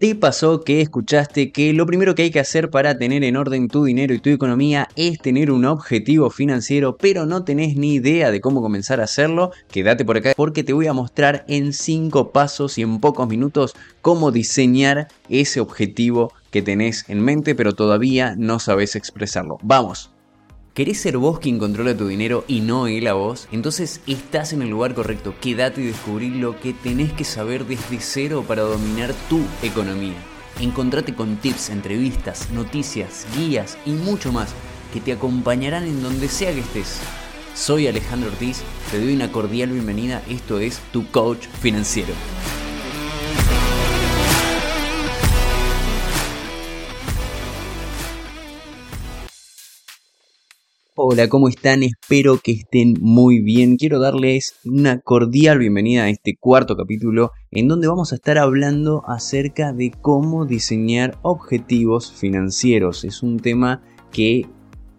¿Te pasó que escuchaste que lo primero que hay que hacer para tener en orden tu dinero y tu economía es tener un objetivo financiero, pero no tenés ni idea de cómo comenzar a hacerlo? Quédate por acá porque te voy a mostrar en 5 pasos y en pocos minutos cómo diseñar ese objetivo que tenés en mente, pero todavía no sabes expresarlo. Vamos. ¿Querés ser vos quien controla tu dinero y no él a vos? Entonces estás en el lugar correcto. Quédate y descubrí lo que tenés que saber desde cero para dominar tu economía. Encontrate con tips, entrevistas, noticias, guías y mucho más que te acompañarán en donde sea que estés. Soy Alejandro Ortiz, te doy una cordial bienvenida. Esto es Tu Coach Financiero. Hola, ¿cómo están? Espero que estén muy bien. Quiero darles una cordial bienvenida a este cuarto capítulo en donde vamos a estar hablando acerca de cómo diseñar objetivos financieros. Es un tema que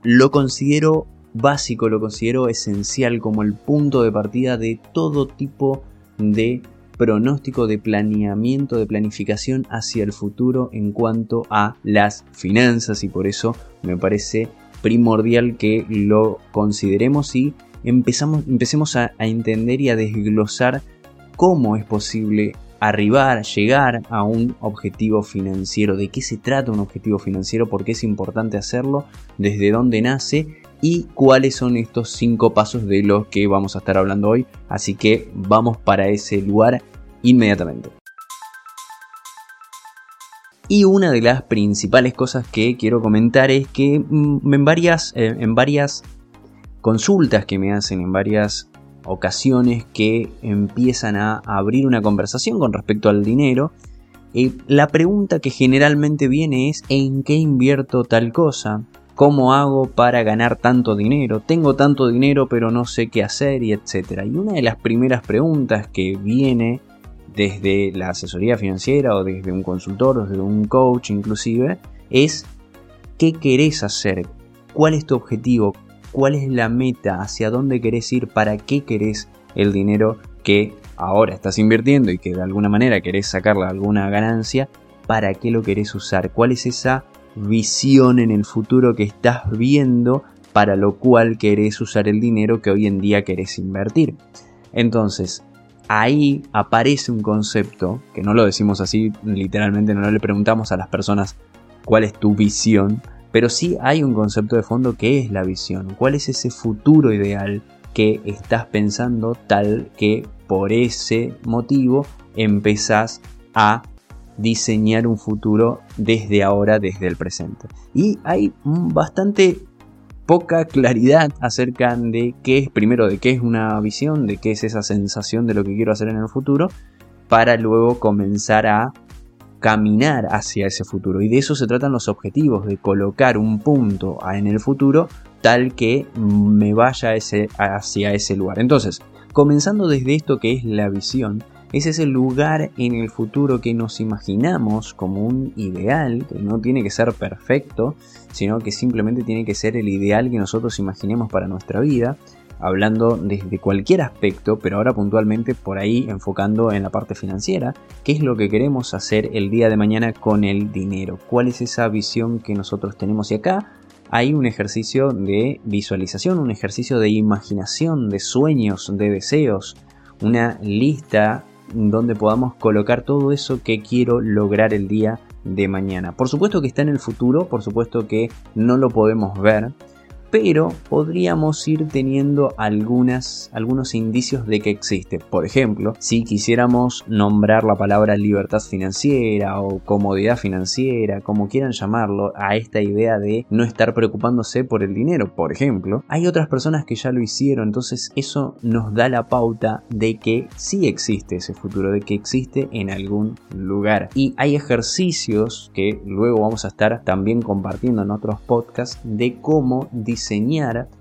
lo considero básico, lo considero esencial como el punto de partida de todo tipo de pronóstico, de planeamiento, de planificación hacia el futuro en cuanto a las finanzas y por eso me parece primordial que lo consideremos y empezamos, empecemos a, a entender y a desglosar cómo es posible arribar, llegar a un objetivo financiero, de qué se trata un objetivo financiero, por qué es importante hacerlo, desde dónde nace y cuáles son estos cinco pasos de los que vamos a estar hablando hoy. Así que vamos para ese lugar inmediatamente. Y una de las principales cosas que quiero comentar es que mm, en varias, eh, en varias consultas que me hacen, en varias ocasiones que empiezan a abrir una conversación con respecto al dinero, eh, la pregunta que generalmente viene es ¿en qué invierto tal cosa? ¿Cómo hago para ganar tanto dinero? Tengo tanto dinero pero no sé qué hacer y etcétera. Y una de las primeras preguntas que viene desde la asesoría financiera o desde un consultor o desde un coach inclusive, es qué querés hacer, cuál es tu objetivo, cuál es la meta, hacia dónde querés ir, para qué querés el dinero que ahora estás invirtiendo y que de alguna manera querés sacarle alguna ganancia, para qué lo querés usar, cuál es esa visión en el futuro que estás viendo para lo cual querés usar el dinero que hoy en día querés invertir. Entonces, ahí aparece un concepto, que no lo decimos así literalmente, no le preguntamos a las personas cuál es tu visión, pero sí hay un concepto de fondo que es la visión, cuál es ese futuro ideal que estás pensando tal que por ese motivo empezás a diseñar un futuro desde ahora, desde el presente. Y hay bastante poca claridad acerca de qué es, primero, de qué es una visión, de qué es esa sensación de lo que quiero hacer en el futuro, para luego comenzar a caminar hacia ese futuro. Y de eso se tratan los objetivos, de colocar un punto en el futuro tal que me vaya ese, hacia ese lugar. Entonces, comenzando desde esto que es la visión, es el lugar en el futuro que nos imaginamos como un ideal, que no tiene que ser perfecto, sino que simplemente tiene que ser el ideal que nosotros imaginemos para nuestra vida, hablando desde cualquier aspecto, pero ahora puntualmente por ahí enfocando en la parte financiera, qué es lo que queremos hacer el día de mañana con el dinero, cuál es esa visión que nosotros tenemos. Y acá hay un ejercicio de visualización, un ejercicio de imaginación, de sueños, de deseos, una lista donde podamos colocar todo eso que quiero lograr el día de mañana. Por supuesto que está en el futuro, por supuesto que no lo podemos ver, pero podríamos ir teniendo algunos indicios de que existe. Por ejemplo, si quisiéramos nombrar la palabra libertad financiera o comodidad financiera, como quieran llamarlo, a esta idea de no estar preocupándose por el dinero, por ejemplo, hay otras personas que ya lo hicieron, entonces eso nos da la pauta de que sí existe ese futuro, de que existe en algún lugar. Y hay ejercicios que luego vamos a estar también compartiendo en otros podcasts de cómo diseñar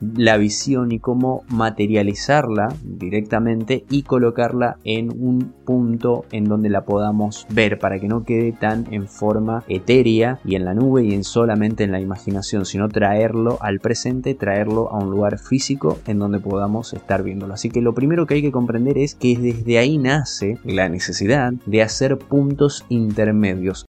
la visión y cómo materializarla directamente y colocarla en un punto en donde la podamos ver para que no quede tan en forma etérea y en la nube y en solamente en la imaginación, sino traerlo al presente, traerlo a un lugar físico en donde podamos estar viéndolo. Así que lo primero que hay que comprender es que desde ahí nace la necesidad de hacer puntos intermedios.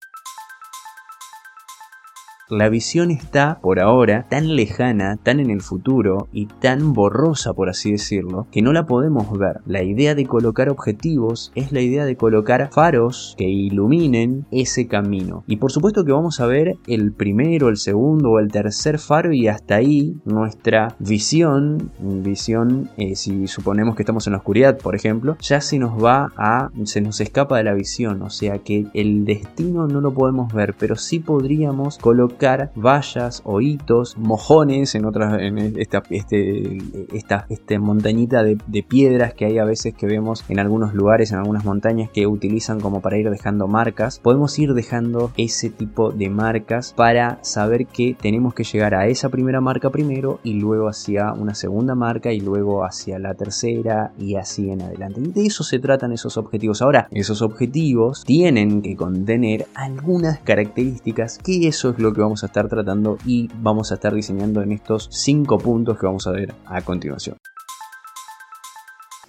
La visión está, por ahora, tan lejana, tan en el futuro y tan borrosa, por así decirlo, que no la podemos ver. La idea de colocar objetivos es la idea de colocar faros que iluminen ese camino. Y por supuesto que vamos a ver el primero, el segundo o el tercer faro y hasta ahí nuestra visión, visión, eh, si suponemos que estamos en la oscuridad, por ejemplo, ya se nos va a, se nos escapa de la visión, o sea que el destino no lo podemos ver, pero sí podríamos colocar vallas o hitos, mojones en otras, en esta, este, esta, montañita de, piedras que hay a veces que vemos en algunos lugares, en algunas montañas que utilizan como para ir dejando marcas, podemos ir dejando ese tipo de marcas para saber que tenemos que llegar a esa primera marca primero y luego hacia una segunda marca y luego hacia la tercera y así en adelante. De eso se tratan esos objetivos. Ahora, esos objetivos tienen que contener algunas características que eso es lo que vamos a estar tratando y vamos a estar diseñando en estos cinco puntos que vamos a ver a continuación.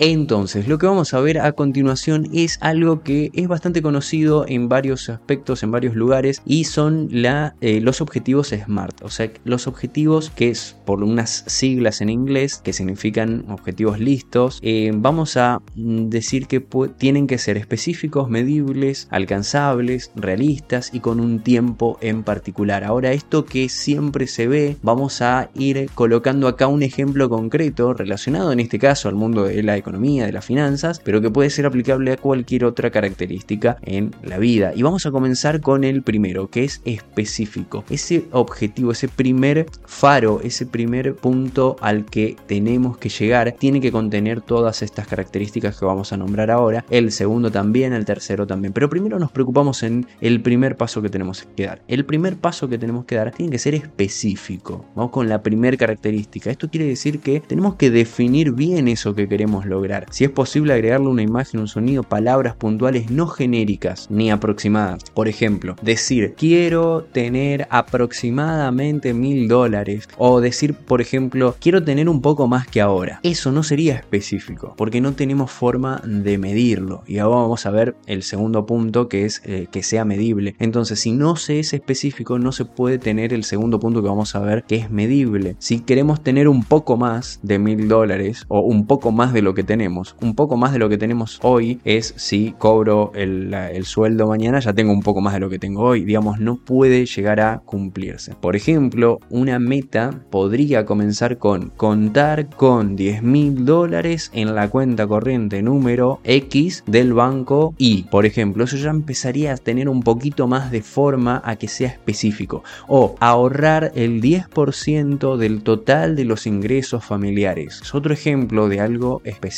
Entonces, lo que vamos a ver a continuación es algo que es bastante conocido en varios aspectos, en varios lugares, y son eh, los objetivos SMART. O sea, los objetivos que es por unas siglas en inglés que significan objetivos listos, eh, vamos a decir que tienen que ser específicos, medibles, alcanzables, realistas y con un tiempo en particular. Ahora, esto que siempre se ve, vamos a ir colocando acá un ejemplo concreto relacionado en este caso al mundo de la economía de las finanzas, pero que puede ser aplicable a cualquier otra característica en la vida. Y vamos a comenzar con el primero, que es específico. Ese objetivo, ese primer faro, ese primer punto al que tenemos que llegar, tiene que contener todas estas características que vamos a nombrar ahora. El segundo también, el tercero también. Pero primero nos preocupamos en el primer paso que tenemos que dar. El primer paso que tenemos que dar tiene que ser específico. Vamos con la primera característica. Esto quiere decir que tenemos que definir bien eso que queremos lograr si es posible agregarle una imagen, un sonido, palabras puntuales no genéricas ni aproximadas. Por ejemplo, decir quiero tener aproximadamente mil dólares o decir, por ejemplo, quiero tener un poco más que ahora. Eso no sería específico porque no tenemos forma de medirlo. Y ahora vamos a ver el segundo punto que es eh, que sea medible. Entonces, si no se es específico, no se puede tener el segundo punto que vamos a ver que es medible. Si queremos tener un poco más de mil dólares o un poco más de lo que tenemos, un poco más de lo que tenemos hoy es si cobro el, sueldo mañana, ya tengo un poco más de lo que tengo hoy. Digamos, no puede llegar a cumplirse. Por ejemplo, una meta podría comenzar con contar con 10 mil dólares en la cuenta corriente número X del banco Y. Por ejemplo, eso ya empezaría a tener un poquito más de forma a que sea específico. O ahorrar el 10% del total de los ingresos familiares. Es otro ejemplo de algo específico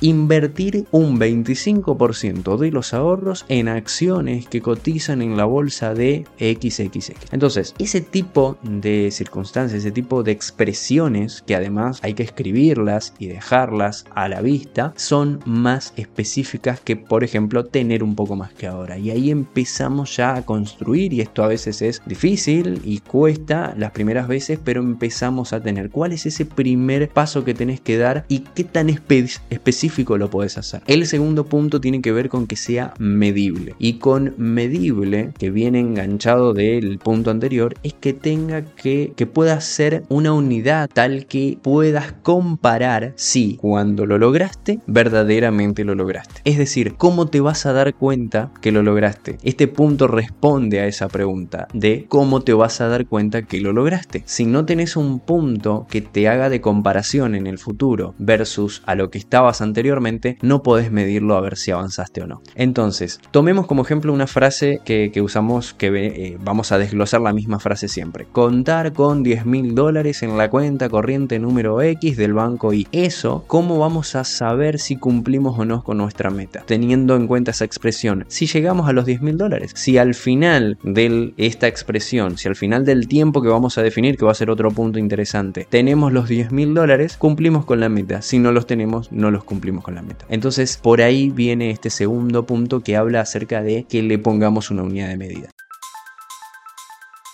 Invertir un 25% de los ahorros en acciones que cotizan en la bolsa de XXX. Entonces, ese tipo de circunstancias, ese tipo de expresiones que además hay que escribirlas y dejarlas a la vista, son más específicas que, por ejemplo, tener un poco más que ahora. Y ahí empezamos ya a construir y esto a veces es difícil y cuesta las primeras veces, pero empezamos a tener cuál es ese primer paso que tenés que dar y qué tan específico específico lo puedes hacer. El segundo punto tiene que ver con que sea medible. Y con medible, que viene enganchado del punto anterior, es que tenga que, que pueda ser una unidad tal que puedas comparar si cuando lo lograste, verdaderamente lo lograste. Es decir, ¿cómo te vas a dar cuenta que lo lograste? Este punto responde a esa pregunta de cómo te vas a dar cuenta que lo lograste. Si no tenés un punto que te haga de comparación en el futuro versus a lo que estabas anteriormente, no podés medirlo a ver si avanzaste o no. Entonces, tomemos como ejemplo una frase que, usamos, que eh, vamos a desglosar la misma frase siempre. Contar con 10 mil dólares en la cuenta corriente número X del banco Y. Eso, ¿cómo vamos a saber si cumplimos o no con nuestra meta? Teniendo en cuenta esa expresión, si llegamos a los 10 mil dólares, si al final de esta expresión, si al final del tiempo que vamos a definir, que va a ser otro punto interesante, tenemos los 10 mil dólares, cumplimos con la meta. Si no los tenemos, no los cumplimos con la meta. Entonces por ahí viene este segundo punto que habla acerca de que le pongamos una unidad de medida.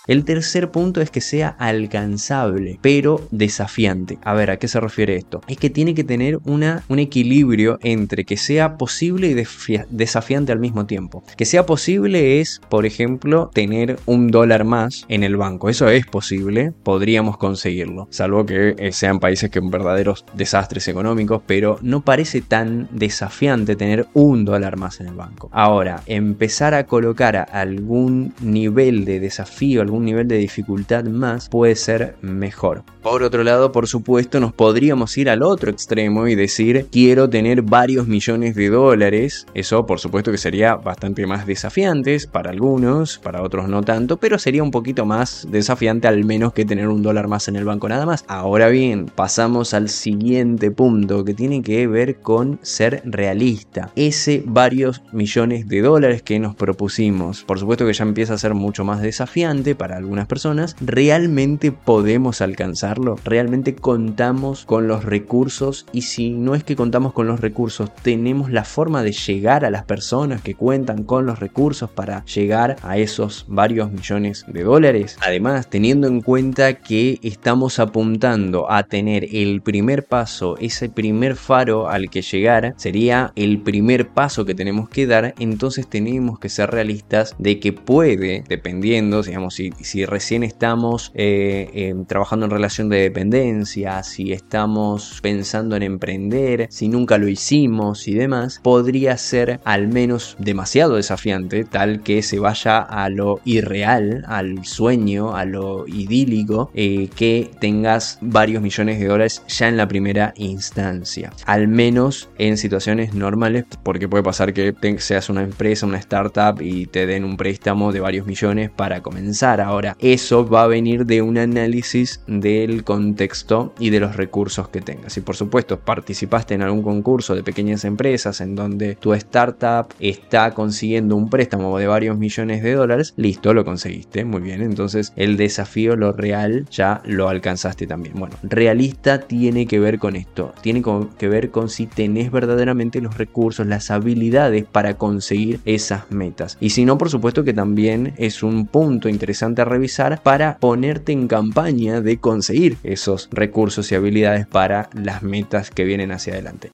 El tercer punto es que sea alcanzable, pero desafiante. A ver, ¿a qué se refiere esto? Es que tiene que tener una, un equilibrio entre que sea posible y desafiante al mismo tiempo. Que sea posible es, por ejemplo, tener un dólar más en el banco. Eso es posible, podríamos conseguirlo. Salvo que eh, sean países que verdaderos desastres económicos, pero no parece tan desafiante tener un dólar más en el banco. Ahora, empezar a colocar algún nivel de desafío, algún nivel de dificultad más puede ser mejor. Por otro lado, por supuesto, nos podríamos ir al otro extremo y decir quiero tener varios millones de dólares. Eso por supuesto que sería bastante más desafiante para algunos, para otros no tanto, pero sería un poquito más desafiante al menos que tener un dólar más en el banco nada más. Ahora bien, pasamos al siguiente punto que tiene que ver con ser realista. Ese varios millones de dólares que nos propusimos, por supuesto que ya empieza a ser mucho más desafiante para algunas personas, ¿realmente podemos alcanzarlo? ¿Realmente contamos con los recursos? Y si no es que contamos con los recursos, ¿tenemos la forma de llegar a las personas que cuentan con los recursos para llegar a esos varios millones de dólares? Además, teniendo en cuenta que estamos apuntando a tener el primer paso, ese primer faro al que llegar, sería el primer paso que tenemos que dar, entonces tenemos que ser realistas de que puede, dependiendo, digamos, si, si recién estamos eh, trabajando en relación de dependencia, si estamos pensando en emprender, si nunca lo hicimos y demás, podría ser al menos demasiado desafiante, tal que se vaya a lo irreal, al sueño, a lo idílico, eh, que tengas varios millones de dólares ya en la primera instancia. Al menos en situaciones normales, porque puede pasar que seas una empresa, una startup y te den un préstamo de varios millones para comenzar. Ahora, eso va a venir de un análisis del contexto y de los recursos que tengas. Y por supuesto, participaste en algún concurso de pequeñas empresas en donde tu startup está consiguiendo un préstamo de varios millones de dólares, listo, lo conseguiste, muy bien. Entonces, el desafío, lo real, ya lo alcanzaste también. Bueno, realista tiene que ver con esto, tiene que ver con si tenés verdaderamente los recursos, las habilidades para conseguir esas metas. Y si no, por supuesto que también es un punto interesante a revisar para ponerte en campaña de conseguir esos recursos y habilidades para las metas que vienen hacia adelante.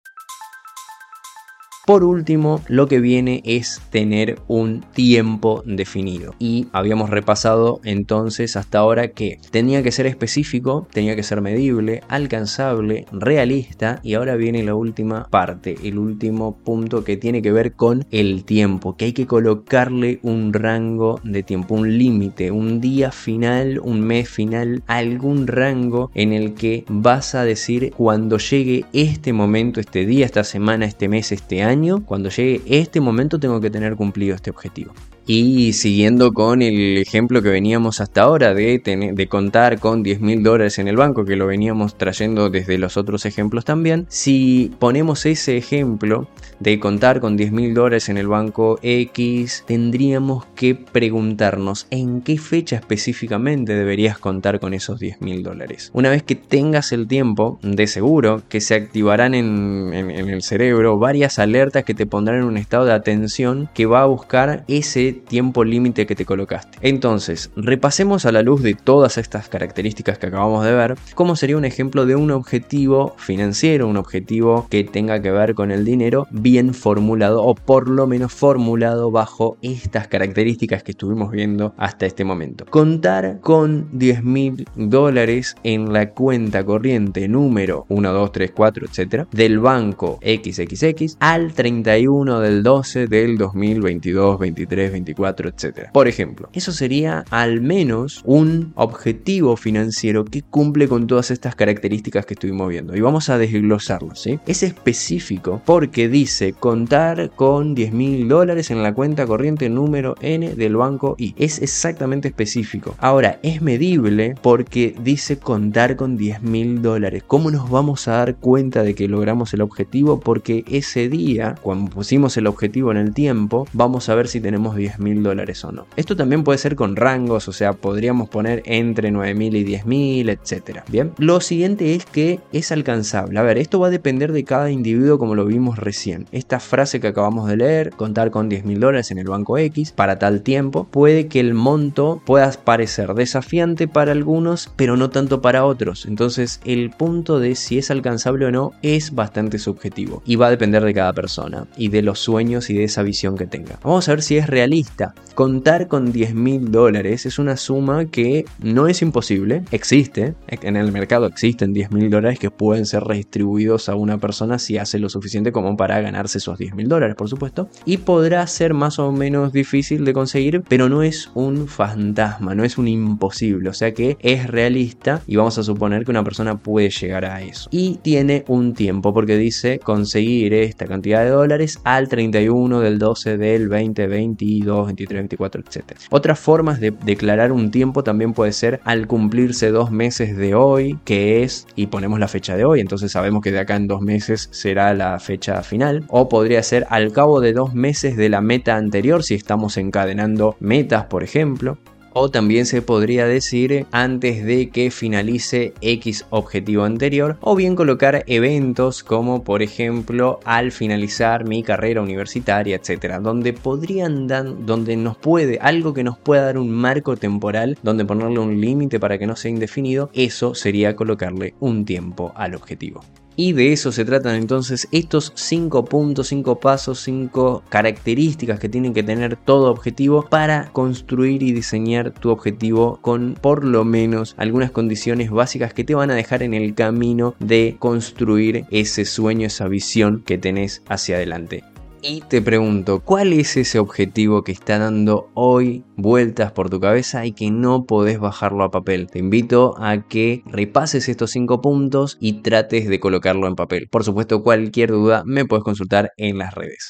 Por último, lo que viene es tener un tiempo definido. Y habíamos repasado entonces hasta ahora que tenía que ser específico, tenía que ser medible, alcanzable, realista. Y ahora viene la última parte, el último punto que tiene que ver con el tiempo, que hay que colocarle un rango de tiempo, un límite, un día final, un mes final, algún rango en el que vas a decir cuando llegue este momento, este día, esta semana, este mes, este año cuando llegue este momento tengo que tener cumplido este objetivo. Y siguiendo con el ejemplo que veníamos hasta ahora de, de contar con 10 mil dólares en el banco, que lo veníamos trayendo desde los otros ejemplos también, si ponemos ese ejemplo de contar con 10 mil dólares en el banco X, tendríamos que preguntarnos en qué fecha específicamente deberías contar con esos 10 mil dólares. Una vez que tengas el tiempo, de seguro que se activarán en, en el cerebro varias alertas que te pondrán en un estado de atención que va a buscar ese tiempo límite que te colocaste. Entonces, repasemos a la luz de todas estas características que acabamos de ver, cómo sería un ejemplo de un objetivo financiero, un objetivo que tenga que ver con el dinero bien formulado o por lo menos formulado bajo estas características que estuvimos viendo hasta este momento. Contar con 10 mil dólares en la cuenta corriente número 1, 2, 3, 4, etcétera, del banco XXX al 31 del 12 del 2022, 23, 24 etcétera. Por ejemplo, eso sería al menos un objetivo financiero que cumple con todas estas características que estuvimos viendo. Y vamos a desglosarlo, ¿sí? Es específico porque dice contar con 10 mil dólares en la cuenta corriente número N del banco Y. Es exactamente específico. Ahora, es medible porque dice contar con 10 mil dólares. ¿Cómo nos vamos a dar cuenta de que logramos el objetivo? Porque ese día, cuando pusimos el objetivo en el tiempo, vamos a ver si tenemos 10 10 mil dólares o no. Esto también puede ser con rangos, o sea, podríamos poner entre 9 mil y 10 mil, etc. Bien, lo siguiente es que es alcanzable. A ver, esto va a depender de cada individuo como lo vimos recién. Esta frase que acabamos de leer, contar con 10 mil dólares en el banco X para tal tiempo, puede que el monto pueda parecer desafiante para algunos, pero no tanto para otros. Entonces, el punto de si es alcanzable o no es bastante subjetivo y va a depender de cada persona y de los sueños y de esa visión que tenga. Vamos a ver si es realista. Contar con 10 mil dólares es una suma que no es imposible, existe, en el mercado existen 10 mil dólares que pueden ser redistribuidos a una persona si hace lo suficiente como para ganarse esos 10 mil dólares, por supuesto, y podrá ser más o menos difícil de conseguir, pero no es un fantasma, no es un imposible, o sea que es realista y vamos a suponer que una persona puede llegar a eso. Y tiene un tiempo, porque dice conseguir esta cantidad de dólares al 31 del 12 del 20, 22, 23, 24, etc. Otras formas de declarar un tiempo también puede ser al cumplirse dos meses de hoy, que es, y ponemos la fecha de hoy, entonces sabemos que de acá en dos meses será la fecha final, o podría ser al cabo de dos meses de la meta anterior, si estamos encadenando metas, por ejemplo o también se podría decir antes de que finalice X objetivo anterior o bien colocar eventos como por ejemplo al finalizar mi carrera universitaria, etcétera, donde podrían dar, donde nos puede, algo que nos pueda dar un marco temporal, donde ponerle un límite para que no sea indefinido, eso sería colocarle un tiempo al objetivo. Y de eso se tratan entonces estos 5 puntos, 5 pasos, 5 características que tienen que tener todo objetivo para construir y diseñar tu objetivo con por lo menos algunas condiciones básicas que te van a dejar en el camino de construir ese sueño, esa visión que tenés hacia adelante. Y te pregunto, ¿cuál es ese objetivo que está dando hoy vueltas por tu cabeza y que no podés bajarlo a papel? Te invito a que repases estos cinco puntos y trates de colocarlo en papel. Por supuesto, cualquier duda me puedes consultar en las redes.